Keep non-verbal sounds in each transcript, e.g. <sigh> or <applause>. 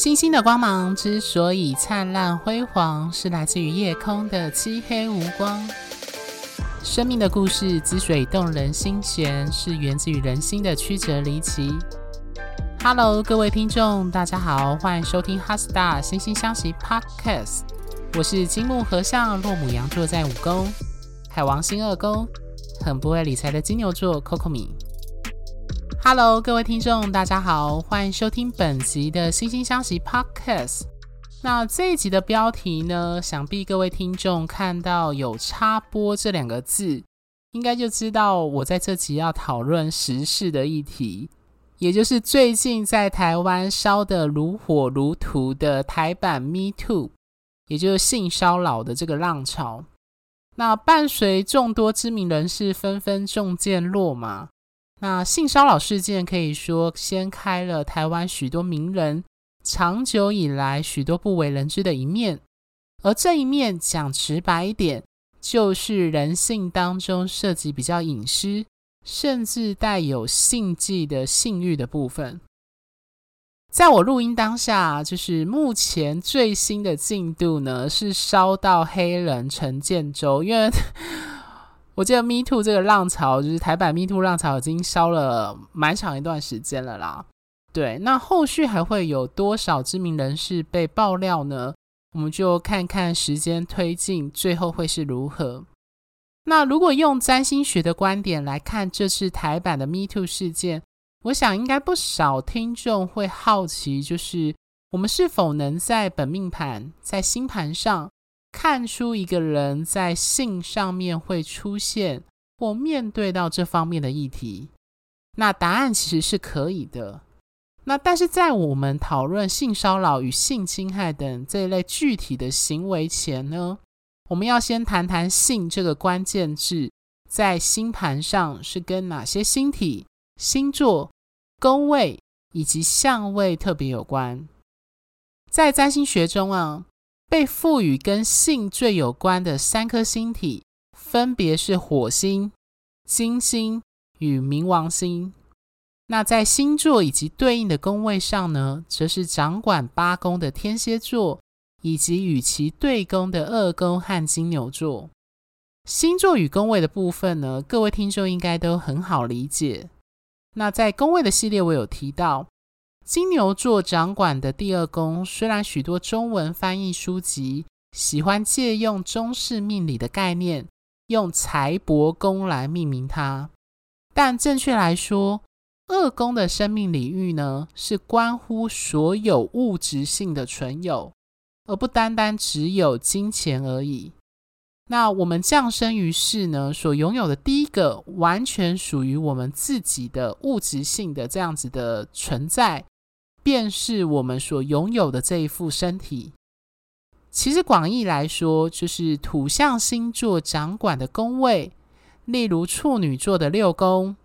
星星的光芒之所以灿烂辉煌，是来自于夜空的漆黑无光。生命的故事之所以动人心弦，是源自于人心的曲折离奇。Hello，各位听众，大家好，欢迎收听《HeartStar 心星相惜 Podcast》。我是金木合相，落母羊座在五宫，海王星二宫，很不会理财的金牛座 Coco 米。Hello，各位听众，大家好，欢迎收听本集的《心星相惜 Podcast》。那这一集的标题呢，想必各位听众看到有插播这两个字，应该就知道我在这集要讨论时事的议题，也就是最近在台湾烧得如火如荼的台版 Me Too，也就是性骚扰的这个浪潮。那伴随众多知名人士纷纷中箭落马。那性骚扰事件可以说掀开了台湾许多名人长久以来许多不为人知的一面，而这一面讲直白一点，就是人性当中涉及比较隐私，甚至带有禁忌的性欲的部分。在我录音当下，就是目前最新的进度呢，是烧到黑人陈建州，因为。我记得 Me Too 这个浪潮，就是台版 Me Too 浪潮，已经烧了蛮长一段时间了啦。对，那后续还会有多少知名人士被爆料呢？我们就看看时间推进，最后会是如何。那如果用占星学的观点来看这次台版的 Me Too 事件，我想应该不少听众会好奇，就是我们是否能在本命盘、在星盘上，看出一个人在性上面会出现或面对到这方面的议题，那答案其实是可以的。那但是在我们讨论性骚扰与性侵害等这一类具体的行为前呢，我们要先谈谈“性”这个关键字在星盘上是跟哪些星体、星座、宫位以及相位特别有关。在占星学中啊。被赋予跟性最有关的三颗星体，分别是火星、金星与冥王星。那在星座以及对应的宫位上呢，则是掌管八宫的天蝎座，以及与其对宫的二宫和金牛座。星座与宫位的部分呢，各位听众应该都很好理解。那在宫位的系列，我有提到。金牛座掌管的第二宫，虽然许多中文翻译书籍喜欢借用中式命理的概念，用财帛宫来命名它，但正确来说，二宫的生命领域呢，是关乎所有物质性的存有，而不单单只有金钱而已。那我们降生于世呢，所拥有的第一个完全属于我们自己的物质性的这样子的存在。便是我们所拥有的这一副身体。其实广义来说，就是土象星座掌管的宫位，例如处女座的六宫、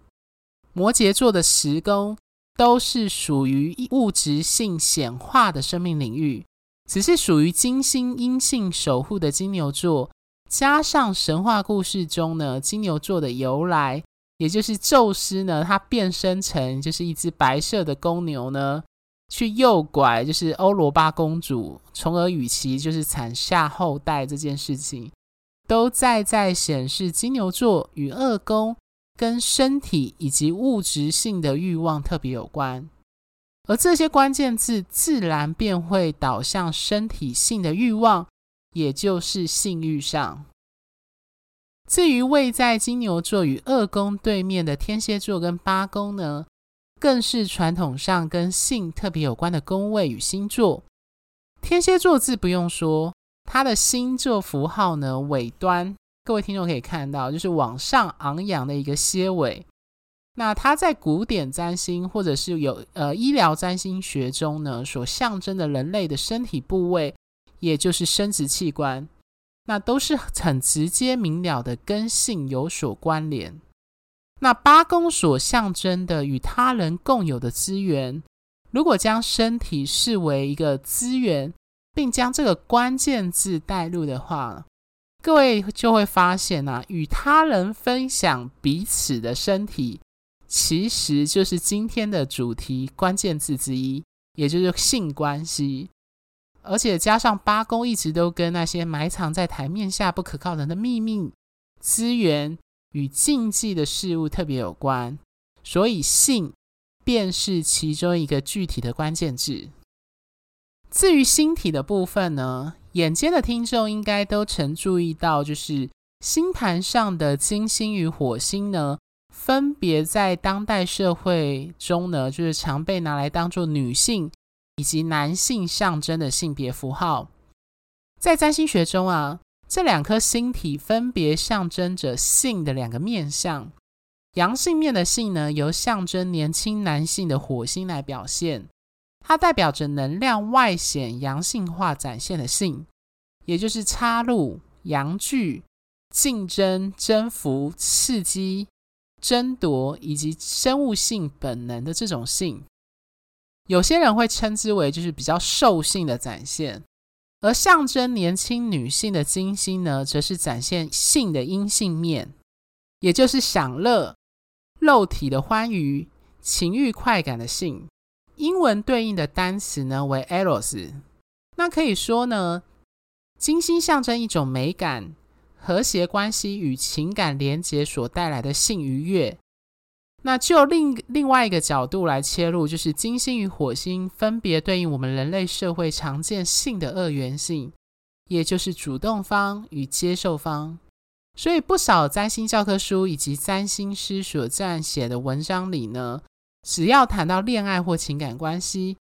摩羯座的十宫，都是属于物质性显化的生命领域。只是属于金星阴性守护的金牛座，加上神话故事中呢，金牛座的由来，也就是宙斯呢，他变身成就是一只白色的公牛呢。去诱拐就是欧罗巴公主，从而与其就是产下后代这件事情，都在在显示金牛座与二宫跟身体以及物质性的欲望特别有关，而这些关键字自然便会导向身体性的欲望，也就是性欲上。至于位在金牛座与二宫对面的天蝎座跟八宫呢，更是传统上跟性特别有关的宫位与星座。天蝎座字不用说，它的星座符号呢，尾端，各位听众可以看到，就是往上昂扬的一个蝎尾。那它在古典占星或者是有呃医疗占星学中呢，所象征的人类的身体部位，也就是生殖器官，那都是很直接明了的跟性有所关联。那八宫所象征的与他人共有的资源，如果将身体视为一个资源，并将这个关键字带入的话，各位就会发现啊，与他人分享彼此的身体，其实就是今天的主题关键字之一。也就是性关系。而且加上八宫一直都跟那些埋藏在台面下不可告人的秘密、资源与禁忌的事物特别有关，所以性便是其中一个具体的关键字。至于星体的部分呢，眼尖的听众应该都曾注意到，就是星盘上的金星与火星呢，分别在当代社会中呢，就是常被拿来当做女性以及男性象征的性别符号。在占星学中啊，这两颗星体分别象征着性的两个面相。阳性面的性呢，由象征年轻男性的火星来表现。它代表着能量外显、阳性化展现的性，也就是插入、阳具、竞争、征服、刺激、争夺以及生物性本能的这种性。有些人会称之为就是比较兽性的展现，而象征年轻女性的金星呢，则是展现性的阴性面，也就是享乐、肉体的欢愉、情欲快感的性。英文对应的单词呢为 Eros，那可以说呢，金星象征一种美感、和谐关系与情感连结所带来的性愉悦。那就另另外一个角度来切入，就是金星与火星分别对应我们人类社会常见性的二元性，也就是主动方与接受方。所以不少占星教科书以及占星师所撰写的文章里呢。只要谈到恋爱或情感关系，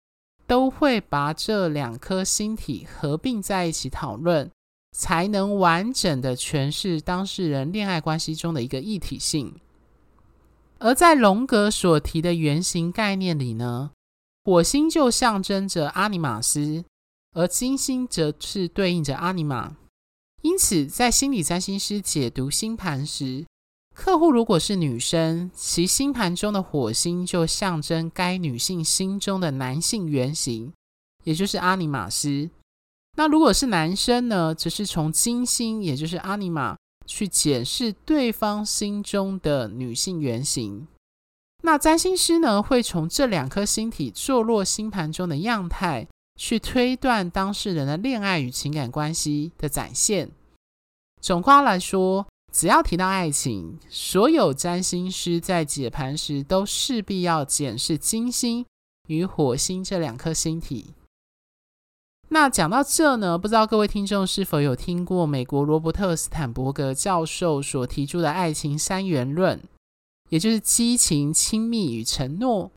都会把这两颗星体合并在一起讨论，才能完整的诠释当事人恋爱关系中的一个一体性。而在荣格所提的原型概念里呢，火星就象征着阿尼玛斯，而金星则是对应着阿尼玛。因此，在心理占星师解读星盘时，客户如果是女生，其星盘中的火星就象征该女性心中的男性原型，也就是阿尼玛斯。那如果是男生呢，则是从金星，也就是阿尼玛，去检视对方心中的女性原型。那占星师呢，会从这两颗星体坐落星盘中的样态，去推断当事人的恋爱与情感关系的展现。总括来说，只要提到爱情，所有占星师在解盘时都势必要检视金星与火星这两颗星体。那讲到这呢，不知道各位听众是否有听过美国罗伯特·斯坦伯格教授所提出的爱情三元论，也就是激情、亲密与承诺。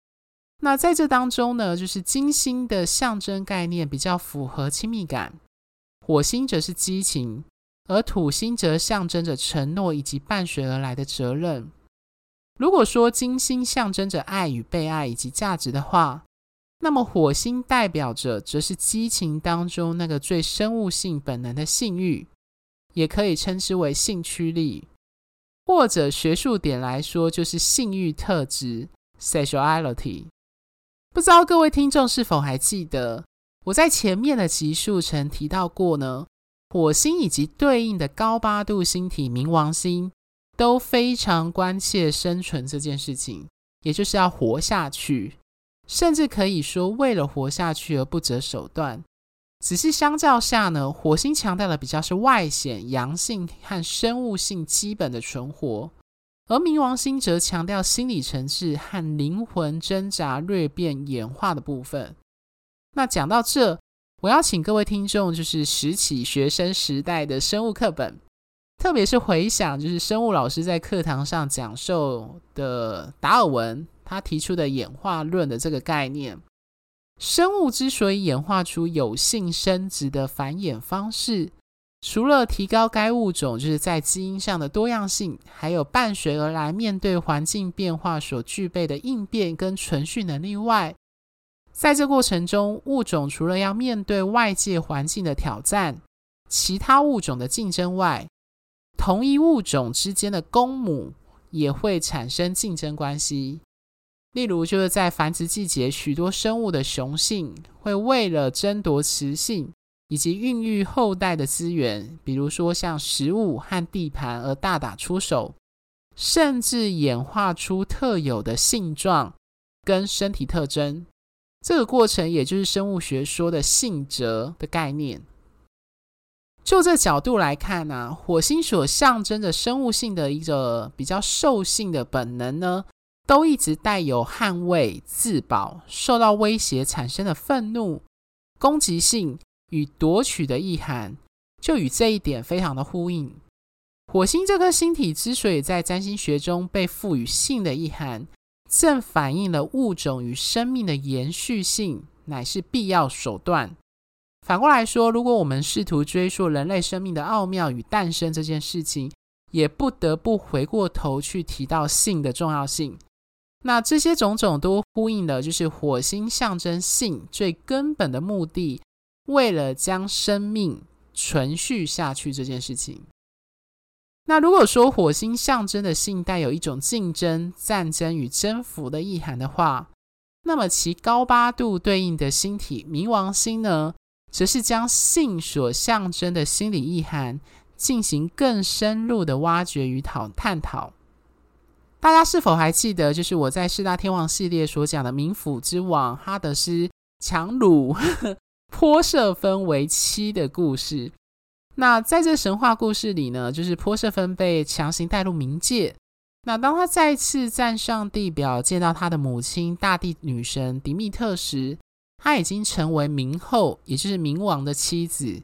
那在这当中呢，就是金星的象征概念比较符合亲密感，火星则是激情。而土星则象征着承诺以及伴随而来的责任。如果说金星象征着爱与被爱以及价值的话，那么火星代表着则是激情当中那个最生物性本能的性欲，也可以称之为性驱力，或者学术点来说就是性欲特质 （sexuality）。不知道各位听众是否还记得我在前面的集数曾提到过呢？火星以及对应的高八度星体冥王星都非常关切生存这件事情，也就是要活下去，甚至可以说为了活下去而不择手段。只是相较下呢，火星强调的比较是外显阳性和生物性基本的存活，而冥王星则强调心理层次和灵魂挣扎、蜕变、演化的部分。那讲到这。我要请各位听众，就是拾起学生时代的生物课本，特别是回想，就是生物老师在课堂上讲授的达尔文他提出的演化论的这个概念。生物之所以演化出有性生殖的繁衍方式，除了提高该物种就是在基因上的多样性，还有伴随而来面对环境变化所具备的应变跟存续能力外，在这过程中，物种除了要面对外界环境的挑战、其他物种的竞争外，同一物种之间的公母也会产生竞争关系。例如，就是在繁殖季节，许多生物的雄性会为了争夺雌性以及孕育后代的资源，比如说像食物和地盘而大打出手，甚至演化出特有的性状跟身体特征。这个过程也就是生物学说的性择的概念。就这角度来看呢、火星所象征的生物性的一个比较兽性的本能呢，都一直带有捍卫、自保、受到威胁产生的愤怒、攻击性与夺取的意涵，就与这一点非常的呼应。火星这颗星体之所以在占星学中被赋予性的意涵，正反映了物种与生命的延续性乃是必要手段。反过来说，如果我们试图追溯人类生命的奥妙与诞生这件事情，也不得不回过头去提到性的重要性。那这些种种都呼应了，就是火星象征性最根本的目的，为了将生命存续下去这件事情。那如果说火星象征的性带有一种竞争、战争与征服的意涵的话，那么其高八度对应的星体冥王星呢，则是将性所象征的心理意涵进行更深入的挖掘与讨探讨。大家是否还记得，就是我在四大天王系列所讲的冥府之王哈德斯强掳波瑟芬为妻的故事？那在这神话故事里呢，就是波瑟芬被强行带入冥界。那当他再次站上地表，见到他的母亲大地女神迪密特时，他已经成为冥后，也就是冥王的妻子。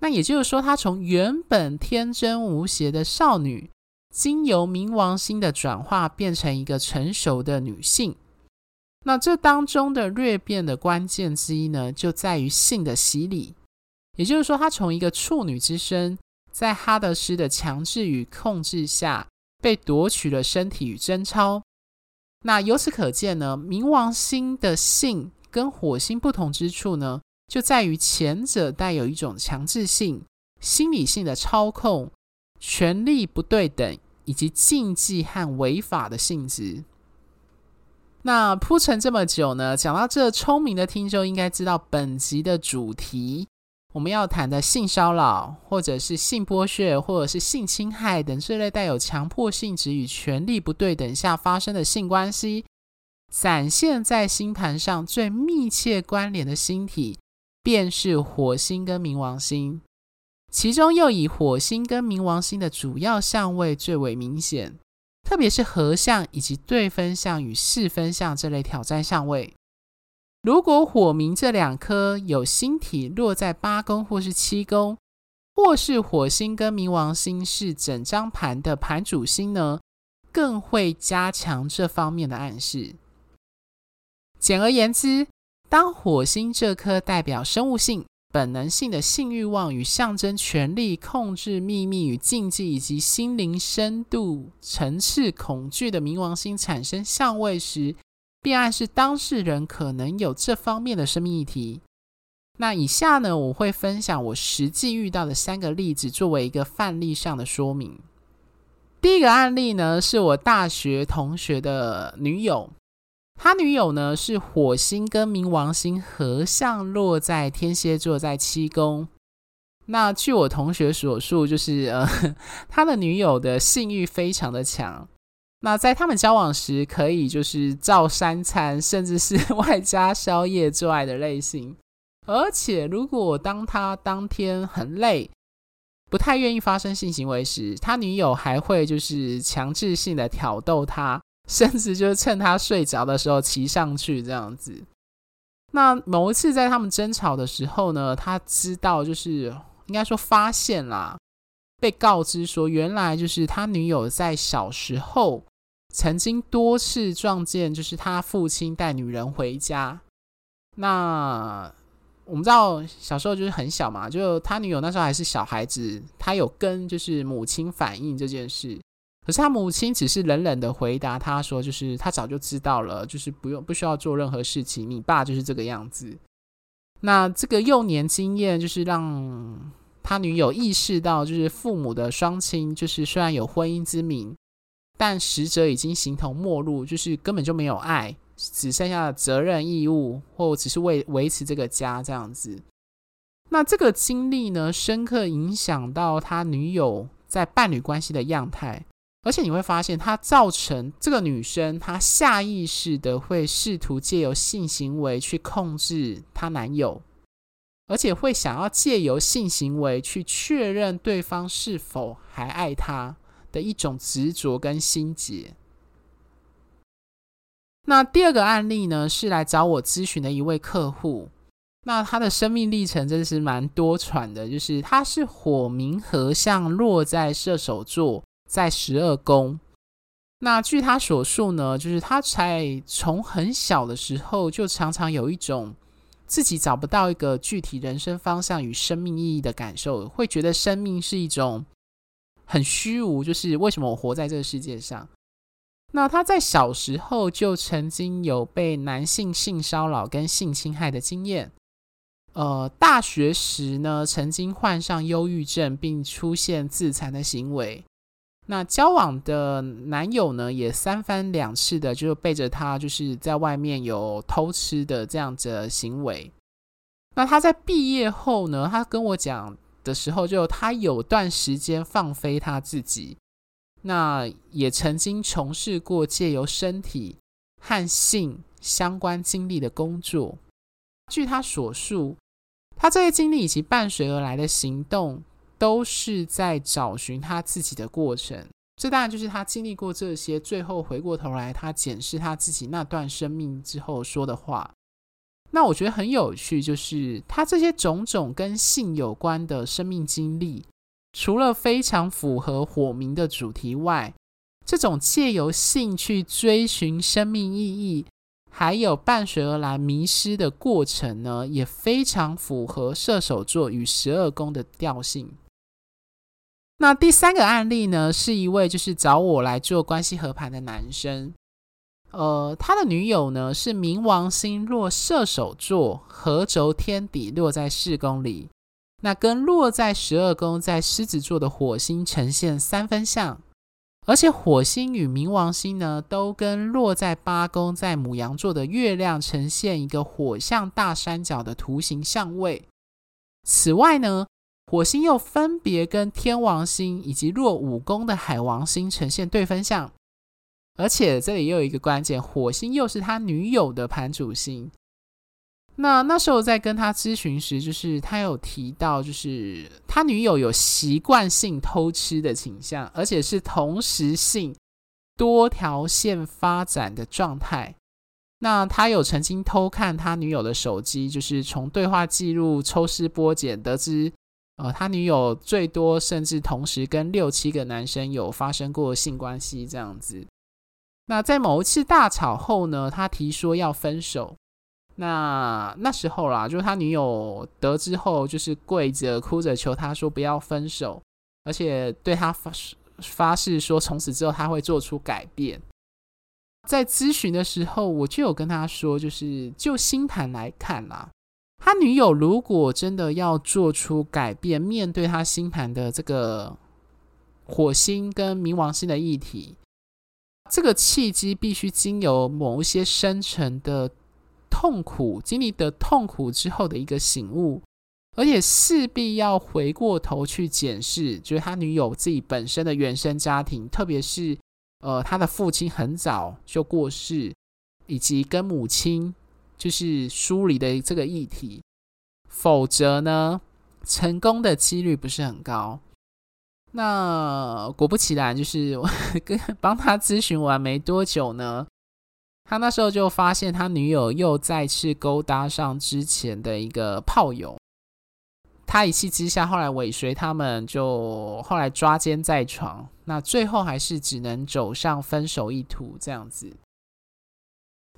那也就是说，他从原本天真无邪的少女，经由冥王星的转化，变成一个成熟的女性。那这当中的略变的关键之一呢，就在于性的洗礼。也就是说，她从一个处女之身，在哈德斯的强制与控制下，被夺取了身体与贞操。那由此可见呢，冥王星的性。跟火星不同之处呢，就在于前者带有一种强制性、心理性的操控、权力不对等以及禁忌和违法的性质。那铺陈这么久呢，讲到这，聪明的听众应该知道本集的主题，我们要谈的性骚扰，或者是性剥削，或者是性侵害等这类带有强迫性质与权力不对等下发生的性关系。展现在星盘上最密切关联的星体，便是火星跟冥王星，其中又以火星跟冥王星的主要相位最为明显，特别是合相以及对分相与四分相这类挑战相位。如果火冥这两颗有星体落在八宫或是七宫，或是火星跟冥王星是整张盘的盘主星呢，更会加强这方面的暗示。简而言之，当火星这颗代表生物性、本能性的性欲望与象征权力、控制、秘密与禁忌，以及心灵深度层次恐惧的冥王星产生相位时，便暗示当事人可能有这方面的生命议题。那以下呢，我会分享我实际遇到的三个例子，作为一个范例上的说明。第一个案例呢，是我大学同学的女友。他女友呢，是火星跟冥王星合相落在天蝎座，在七宫。那据我同学所述，就是呃，<laughs> 他的女友的性欲非常的强。那在他们交往时，可以就是照三餐，甚至是外加宵夜做爱的类型。而且，如果当他当天很累，不太愿意发生性行为时，他女友还会就是强制性的挑逗他。甚至就是趁他睡着的时候骑上去这样子。那某一次在他们争吵的时候呢，他知道就是应该说发现啦，被告知说原来就是他女友在小时候曾经多次撞见，就是他父亲带女人回家。那我们知道小时候就是很小嘛，就他女友那时候还是小孩子，他有跟就是母亲反映这件事。可是他母亲只是冷冷的回答他说：“就是他早就知道了，就是不用不需要做任何事情，你爸就是这个样子。”那这个幼年经验就是让他女友意识到，就是父母的双亲就是虽然有婚姻之名，但实则已经形同陌路，就是根本就没有爱，只剩下责任义务，或只是为维持这个家这样子。那这个经历呢，深刻影响到他女友在伴侣关系的样态。而且你会发现，它造成这个女生她下意识的会试图借由性行为去控制她男友，而且会想要借由性行为去确认对方是否还爱她的一种执着跟心结。那第二个案例呢，是来找我咨询的一位客户，那他的生命历程真的是蛮多舛的，就是他是火冥合相落在射手座。在十二宫，那据他所述呢，就是他才从很小的时候就常常有一种自己找不到一个具体人生方向与生命意义的感受，会觉得生命是一种很虚无，就是为什么我活在这个世界上？那他在小时候就曾经有被男性性骚扰跟性侵害的经验，呃，大学时呢，曾经患上忧郁症，并出现自残的行为。那交往的男友呢，也三番两次的就背着他，就是在外面有偷吃的这样子行为。那他在毕业后呢，他跟我讲的时候，就他有段时间放飞他自己，那也曾经从事过借由身体和性相关经历的工作。据他所述，他这些经历以及伴随而来的行动。都是在找寻他自己的过程，这当然就是他经历过这些，最后回过头来，他检视他自己那段生命之后说的话。那我觉得很有趣，就是他这些种种跟性有关的生命经历，除了非常符合火明的主题外，这种借由性去追寻生命意义，还有伴随而来迷失的过程呢，也非常符合射手座与十二宫的调性。那第三个案例呢，是一位就是找我来做关系和盘的男生，呃，他的女友呢是冥王星落射手座，合轴天底落在四宫里，那跟落在十二宫在狮子座的火星呈现三分相，而且火星与冥王星呢都跟落在八宫在牡羊座的月亮呈现一个火象大三角的图形相位。此外呢。火星又分别跟天王星以及弱五宫的海王星呈现对分相，而且这里又有一个关键，火星又是他女友的盘主星。那那时候在跟他咨询时，就是他有提到，就是他女友有习惯性偷吃的倾向，而且是同时性多条线发展的状态。那他有曾经偷看他女友的手机，就是从对话记录抽丝剥茧得知。呃，他女友最多甚至同时跟六七个男生有发生过性关系这样子。那在某一次大吵后呢，他提说要分手。那那时候啦，就是他女友得知后，就是跪着哭着求他说不要分手，而且对他发发誓说从此之后他会做出改变。在咨询的时候，我就有跟他说，就是就星盘来看啦。他女友如果真的要做出改变，面对他星盘的这个火星跟冥王星的议题，这个契机必须经由某一些深层的痛苦经历的痛苦之后的一个醒悟，而且势必要回过头去检视，就是他女友自己本身的原生家庭，特别是呃他的父亲很早就过世，以及跟母亲。就是梳理的这个议题，否则呢，成功的几率不是很高。那果不其然，就是我 <laughs> 跟帮他咨询完没多久呢，他那时候就发现他女友又再次勾搭上之前的一个炮友。他一气之下，后来尾随他们，就后来抓奸在床。那最后还是只能走上分手一途，这样子。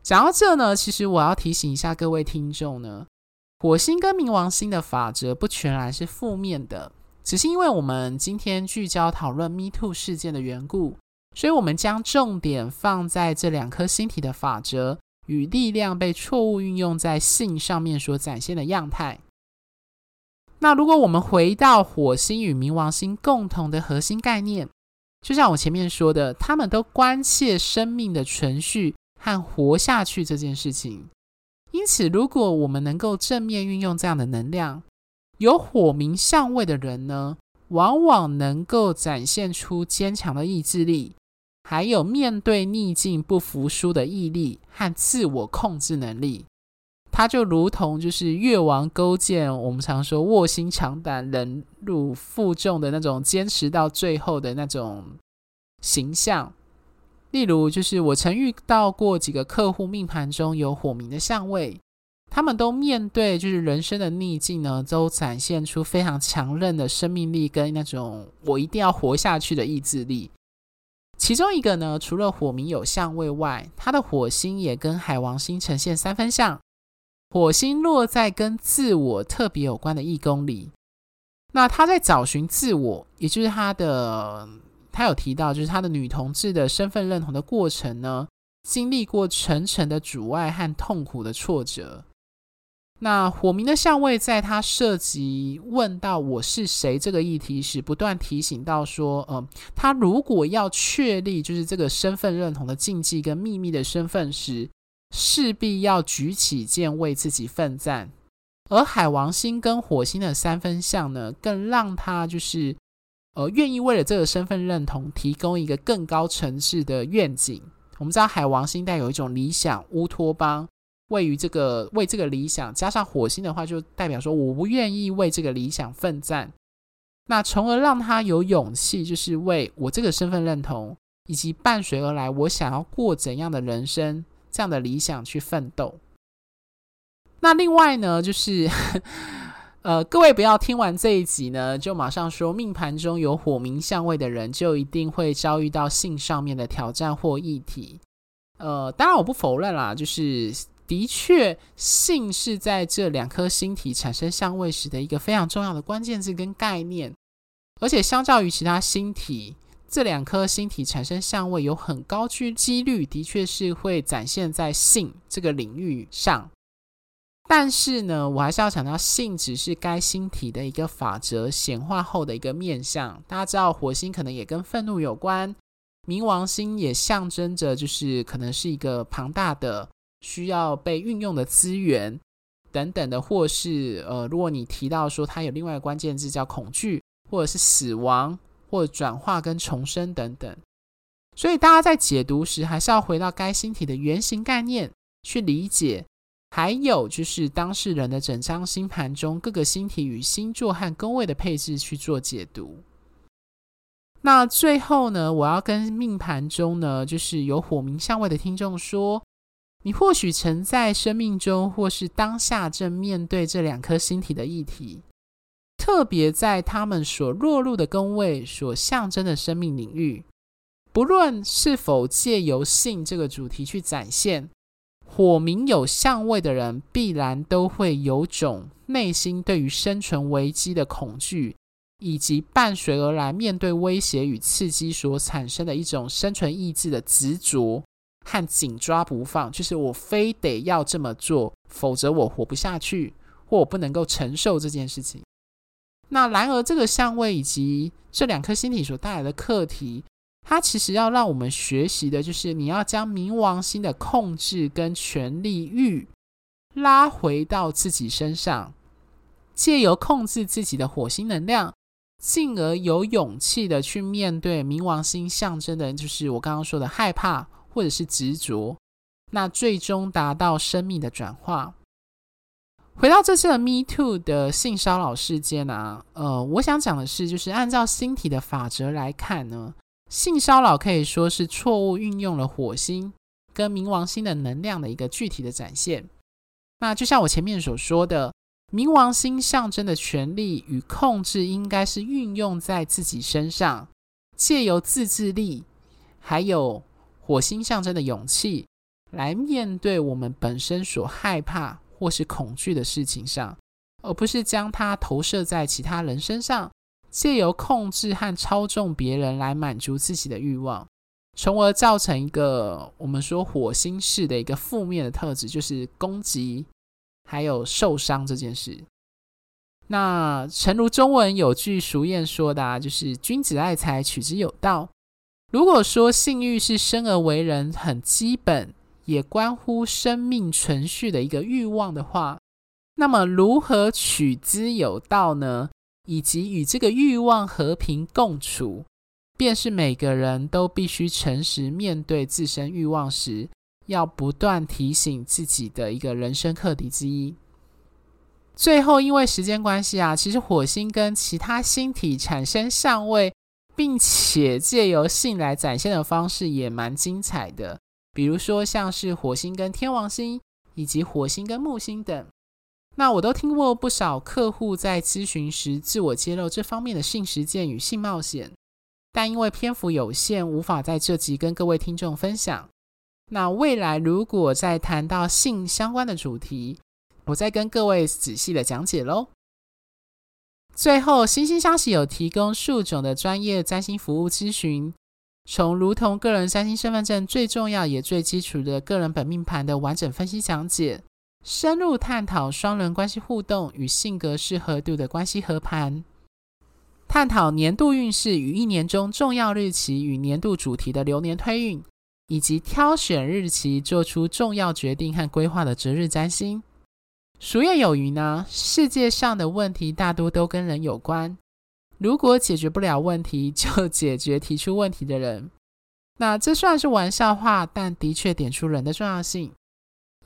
讲到这呢，其实我要提醒一下各位听众呢，火星跟冥王星的法则不全然是负面的，只是因为我们今天聚焦讨论 Me Too 事件的缘故，所以我们将重点放在这两颗星体的法则与力量被错误运用在性上面所展现的样态。那如果我们回到火星与冥王星共同的核心概念，就像我前面说的，他们都关切生命的存续。和活下去这件事情，因此，如果我们能够正面运用这样的能量，有火明相位的人呢，往往能够展现出坚强的意志力，还有面对逆境不服输的毅力和自我控制能力。他就如同就是越王勾践，我们常说卧薪尝胆、忍辱负重的那种坚持到最后的那种形象。例如，就是我曾遇到过几个客户命盘中有火明的相位，他们都面对就是人生的逆境呢，都展现出非常强韧的生命力跟那种我一定要活下去的意志力。其中一个呢，除了火明有相位外，他的火星也跟海王星呈现三分相。火星落在跟自我特别有关的一宫里，那他在找寻自我，也就是他的，他有提到，就是他的女同志的身份认同的过程呢，经历过层层的阻碍和痛苦的挫折。那火明的相位，在他涉及问到我是谁这个议题时，不断提醒到说，嗯，他如果要确立就是这个身份认同的禁忌跟秘密的身份时。势必要举起剑为自己奋战，而海王星跟火星的三分相呢，更让他就是呃愿意为了这个身份认同提供一个更高层次的愿景。我们知道海王星带有一种理想乌托邦，位于这个为这个理想，加上火星的话，就代表说我不愿意为这个理想奋战，那从而让他有勇气，就是为我这个身份认同以及伴随而来我想要过怎样的人生。这样的理想去奋斗。那另外呢，就是呃，各位不要听完这一集呢，就马上说命盘中有火冥相位的人，就一定会遭遇到性上面的挑战或议题。呃，当然我不否认啦，就是的确性是在这两颗星体产生相位时的一个非常重要的关键字跟概念，而且相较于其他星体。这两颗星体产生相位有很高居几率，的确是会展现在性这个领域上。但是呢，我还是要强调，性只是该星体的一个法则显化后的一个面向。大家知道，火星可能也跟愤怒有关，冥王星也象征着就是可能是一个庞大的需要被运用的资源等等的，或是呃，如果你提到说它有另外一个关键字叫恐惧，或者是死亡。或转化跟重生等等，所以大家在解读时，还是要回到该星体的原型概念去理解。还有就是当事人的整张星盘中各个星体与星座和宫位的配置去做解读。那最后呢，我要跟命盘中呢，就是有火冥相位的听众说，你或许曾在生命中或是当下正面对这两颗星体的议题。特别在他们所落入的宫位所象征的生命领域，不论是否借由性这个主题去展现，火冥有相位的人，必然都会有种内心对于生存危机的恐惧，以及伴随而来面对威胁与刺激所产生的一种生存意志的执着和紧抓不放，就是我非得要这么做，否则我活不下去，或我不能够承受这件事情。那然而，这个相位以及这两颗星体所带来的课题，它其实要让我们学习的，就是你要将冥王星的控制跟权力欲拉回到自己身上，借由控制自己的火星能量，进而有勇气的去面对冥王星象征的，就是我刚刚说的害怕或者是执着，那最终达到生命的转化。回到这次的 Me Too 的性骚扰事件啊，呃，我想讲的是，就是按照星体的法则来看呢，性骚扰可以说是错误运用了火星跟冥王星的能量的一个具体的展现。那就像我前面所说的，冥王星象征的权力与控制，应该是运用在自己身上，借由自制力，还有火星象征的勇气，来面对我们本身所害怕。或是恐惧的事情上，而不是将它投射在其他人身上，借由控制和操纵别人来满足自己的欲望，从而造成一个我们说火星式的一个负面的特质，就是攻击还有受伤这件事。那诚如中文有句俗谚说的啊，就是“君子爱财，取之有道”。如果说性欲是生而为人很基本，也关乎生命存续的一个欲望的话，那么如何取之有道呢？以及与这个欲望和平共处，便是每个人都必须诚实面对自身欲望时，要不断提醒自己的一个人生课题之一。最后，因为时间关系啊，其实火星跟其他星体产生相位，并且借由性来展现的方式也蛮精彩的。比如说，像是火星跟天王星，以及火星跟木星等。那我都听过不少客户在咨询时自我揭露这方面的性实践与性冒险，但因为篇幅有限，无法在这集跟各位听众分享。那未来如果再谈到性相关的主题，我再跟各位仔细的讲解喽。最后，心星相惜有提供数种的专业占星服务咨询，从如同个人占星身份证最重要也最基础的个人本命盘的完整分析讲解。深入探讨双人关系互动与性格适合度的关系合盘，探讨年度运势与一年中重要日期与年度主题的流年推运，以及挑选日期做出重要决定和规划的择日占星。俗谚有云呢，世界上的问题大多都跟人有关，如果解决不了问题，就解决提出问题的人。那这算是玩笑话，但的确点出人的重要性。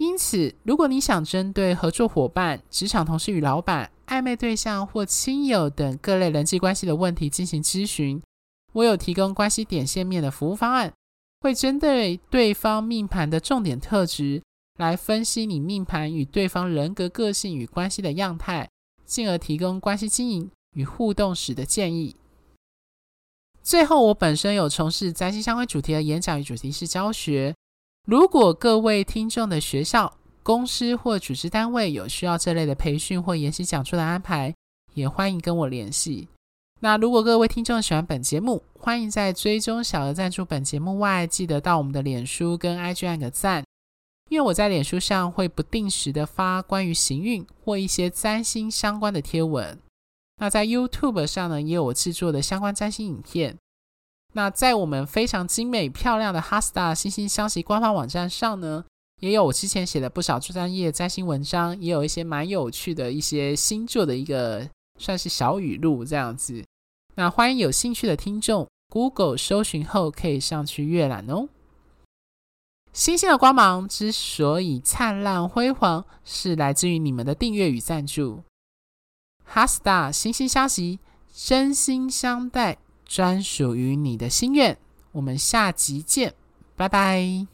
因此，如果你想针对合作伙伴、职场同事与老板、暧昧对象或亲友等各类人际关系的问题进行咨询，我有提供关系点线面的服务方案，会针对对方命盘的重点特质来分析你命盘与对方人格个性与关系的样态，进而提供关系经营与互动时的建议。最后，我本身有从事占星相关主题的演讲与主题式教学。如果各位听众的学校、公司或组织单位有需要这类的培训或研习讲座的安排，也欢迎跟我联系。那如果各位听众喜欢本节目，欢迎在追踪小额赞助本节目外，记得到我们的脸书跟 IG 按个赞，因为我在脸书上会不定时的发关于行运或一些占星相关的贴文。那在 YouTube 上呢，也有我制作的相关占星影片。那在我们非常精美漂亮的 HeartStar 心星相惜官方网站上呢，也有我之前写的不少专业摘星文章，也有一些蛮有趣的一些星座的一个算是小语录这样子。那欢迎有兴趣的听众 Google 搜寻后可以上去阅览哦。星星的光芒之所以灿烂辉煌，是来自于你们的订阅与赞助。HeartStar 心星相惜，真心相待。专属于你的心愿，我们下集见，拜拜。